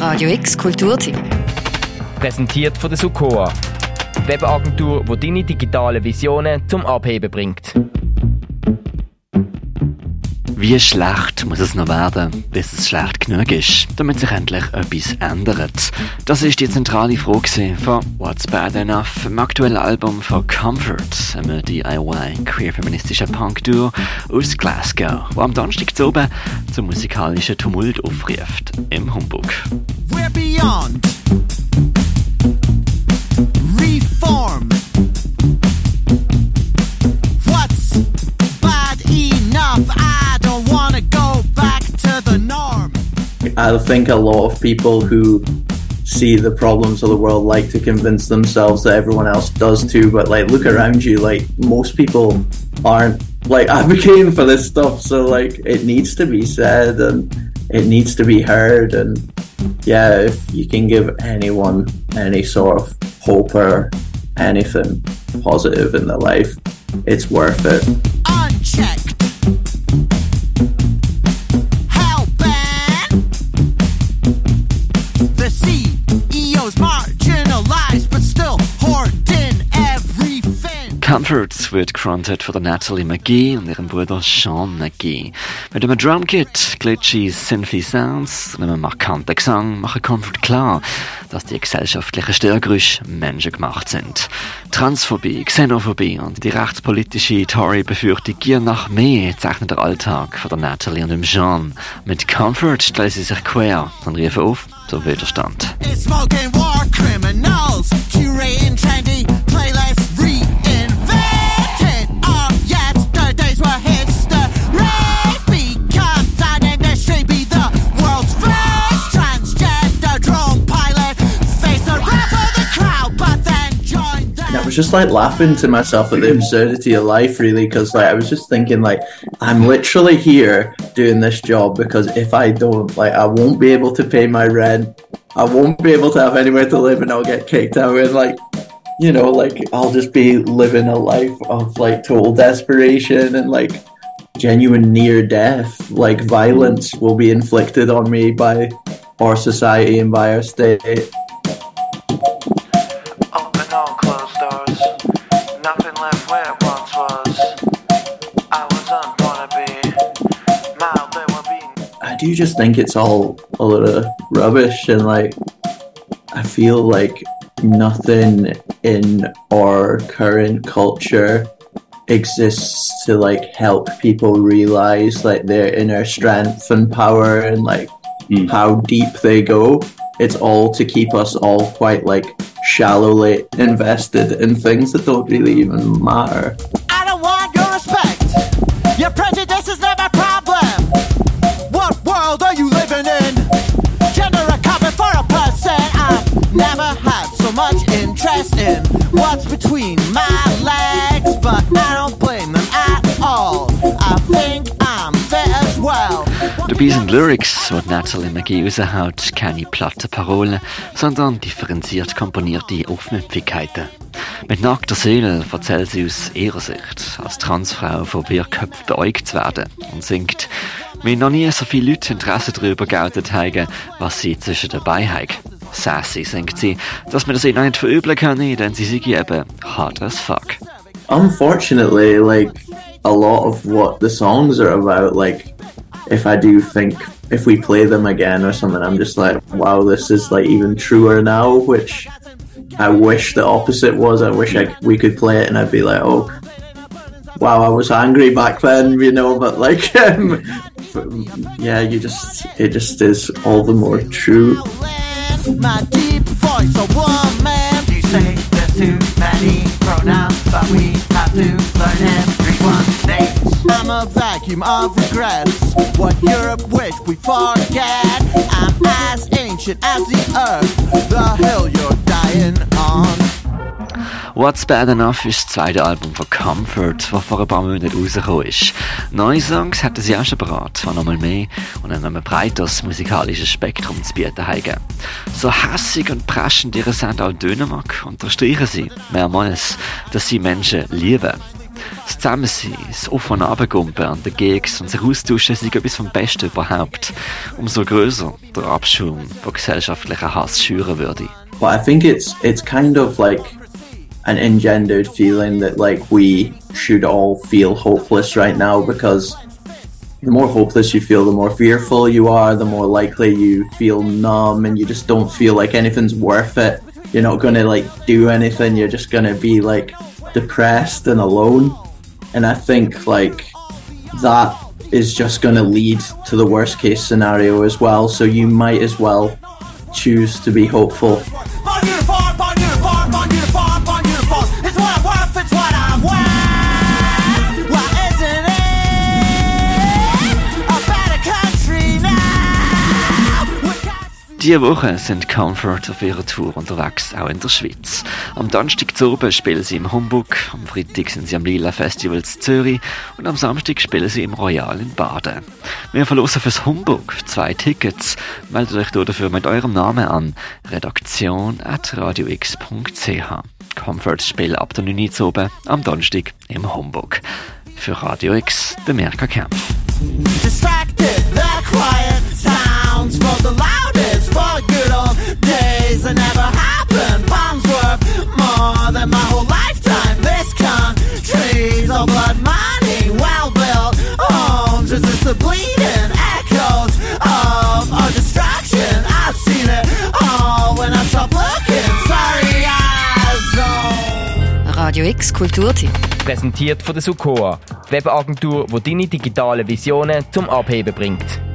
Radio X Kulturtipp. Präsentiert von der Sukoa. Webagentur, die deine digitale Visionen zum Abheben bringt. Wie schlecht muss es noch werden, bis es schlecht genug ist, damit sich endlich etwas ändert? Das ist die zentrale Frage von What's Bad Enough im aktuellen Album von Comfort, einem DIY queer-feministischen Punk-Duo aus Glasgow, wo am Donnerstag zu oben zum musikalischen Tumult aufruft, im Humbug. We're beyond reform. I think a lot of people who see the problems of the world like to convince themselves that everyone else does too, but like look around you, like most people aren't like advocating for this stuff, so like it needs to be said and it needs to be heard and yeah, if you can give anyone any sort of hope or anything positive in their life, it's worth it. Comforts wird gefrontet von Natalie McGee und ihrem Bruder Sean McGee. Mit einem Drumkit, glitchy Synthy Sounds und einem markanten Gesang machen Comfort klar, dass die gesellschaftlichen Störgerüche menschengemacht sind. Transphobie, Xenophobie und die rechtspolitische Tory-Befürchtung Gier nach mehr zeichnen der Alltag von Natalie und dem Sean. Mit Comfort stellen sie sich quer und riefen auf zum Widerstand. It's smoking war criminals, curating trendy playlists, was just like laughing to myself at the absurdity of life, really, because like I was just thinking, like, I'm literally here doing this job because if I don't, like, I won't be able to pay my rent. I won't be able to have anywhere to live, and I'll get kicked out. And like, you know, like I'll just be living a life of like total desperation and like genuine near death. Like violence will be inflicted on me by our society and by our state. Do just think it's all a lot of rubbish and like I feel like nothing in our current culture exists to like help people realize like their inner strength and power and like hmm. how deep they go. It's all to keep us all quite like shallowly invested in things that don't really even matter. What's between my legs, but I don't blame them at all. I think I'm fit as well. Dabei sind Lyrics, die Natalie McGee raushaut, keine platte Parolen, sondern differenziert komponierte Aufmüpfigkeiten. Mit nackter Seele erzählt sie aus ihrer Sicht, als Transfrau von Wirrköpfen beäugt zu werden und singt, wie noch nie so viele Leute Interesse darüber geoutet haben, was sie zwischen dabei haben. Sassy singt sie, dass man das ihnen nicht verübeln könne, denn sie sei eben hard as fuck. unfortunately, like a lot of what the songs are about, like if I do think if we play them again or something, I'm just like, wow, this is like even truer now. Which I wish the opposite was. I wish I, we could play it and I'd be like, oh, wow, I was angry back then, you know. But like, um, yeah, you just it just is all the more true. My deep voice, a woman. You say there's too many pronouns, but we have to learn everyone's names. I'm a vacuum of regrets. What Europe wish we forget. I'm as ancient as the earth, the hill you're dying on. What's Bad Enough ist das zweite Album von Comfort, das vor ein paar Monaten rausgekommen ist. Neue Songs hatten sie auch schon parat, die nochmal mehr und ein noch breiteres musikalisches Spektrum zu bieten haben. So hässig und preschend ihre Sound auch tönen mag, unterstreichen sie mehrmals, dass sie Menschen lieben. Das Zusammensein, das Auf- und Abgumpen an den Gigs und sich austauschen sind etwas vom Besten überhaupt. Umso größer der Abschum, der gesellschaftlichen Hass schüren würde. But I think it's it's kind of like an engendered feeling that like we should all feel hopeless right now because the more hopeless you feel, the more fearful you are, the more likely you feel numb and you just don't feel like anything's worth it. You're not gonna like do anything, you're just gonna be like depressed and alone. And I think like that is just gonna lead to the worst case scenario as well. So you might as well choose to be hopeful. Diese Woche sind Comfort auf ihrer Tour unterwegs, auch in der Schweiz. Am Donnerstag zu oben spielen sie im Hamburg, am Freitag sind sie am Lila Festival in Zürich und am Samstag spielen sie im Royal in Baden. Wir verlosen fürs Hamburg zwei Tickets. Meldet euch dafür mit eurem Namen an. Redaktion at radiox.ch. Comfort spielen ab der 9 Uhr zu oben, am Donnerstag im Hamburg. Für Radio X, der Merker Kempf. Days that never happened. Palms worth more than my whole lifetime. This country's all blood money, well built homes resist the bleeding echoes of our destruction. I've seen it all when I stop looking. Sorry, I don't. Radio X Kulturtipp. Präsentiert von der Sukoa, die Webagentur, die deine digitalen Visionen zum Abheben bringt.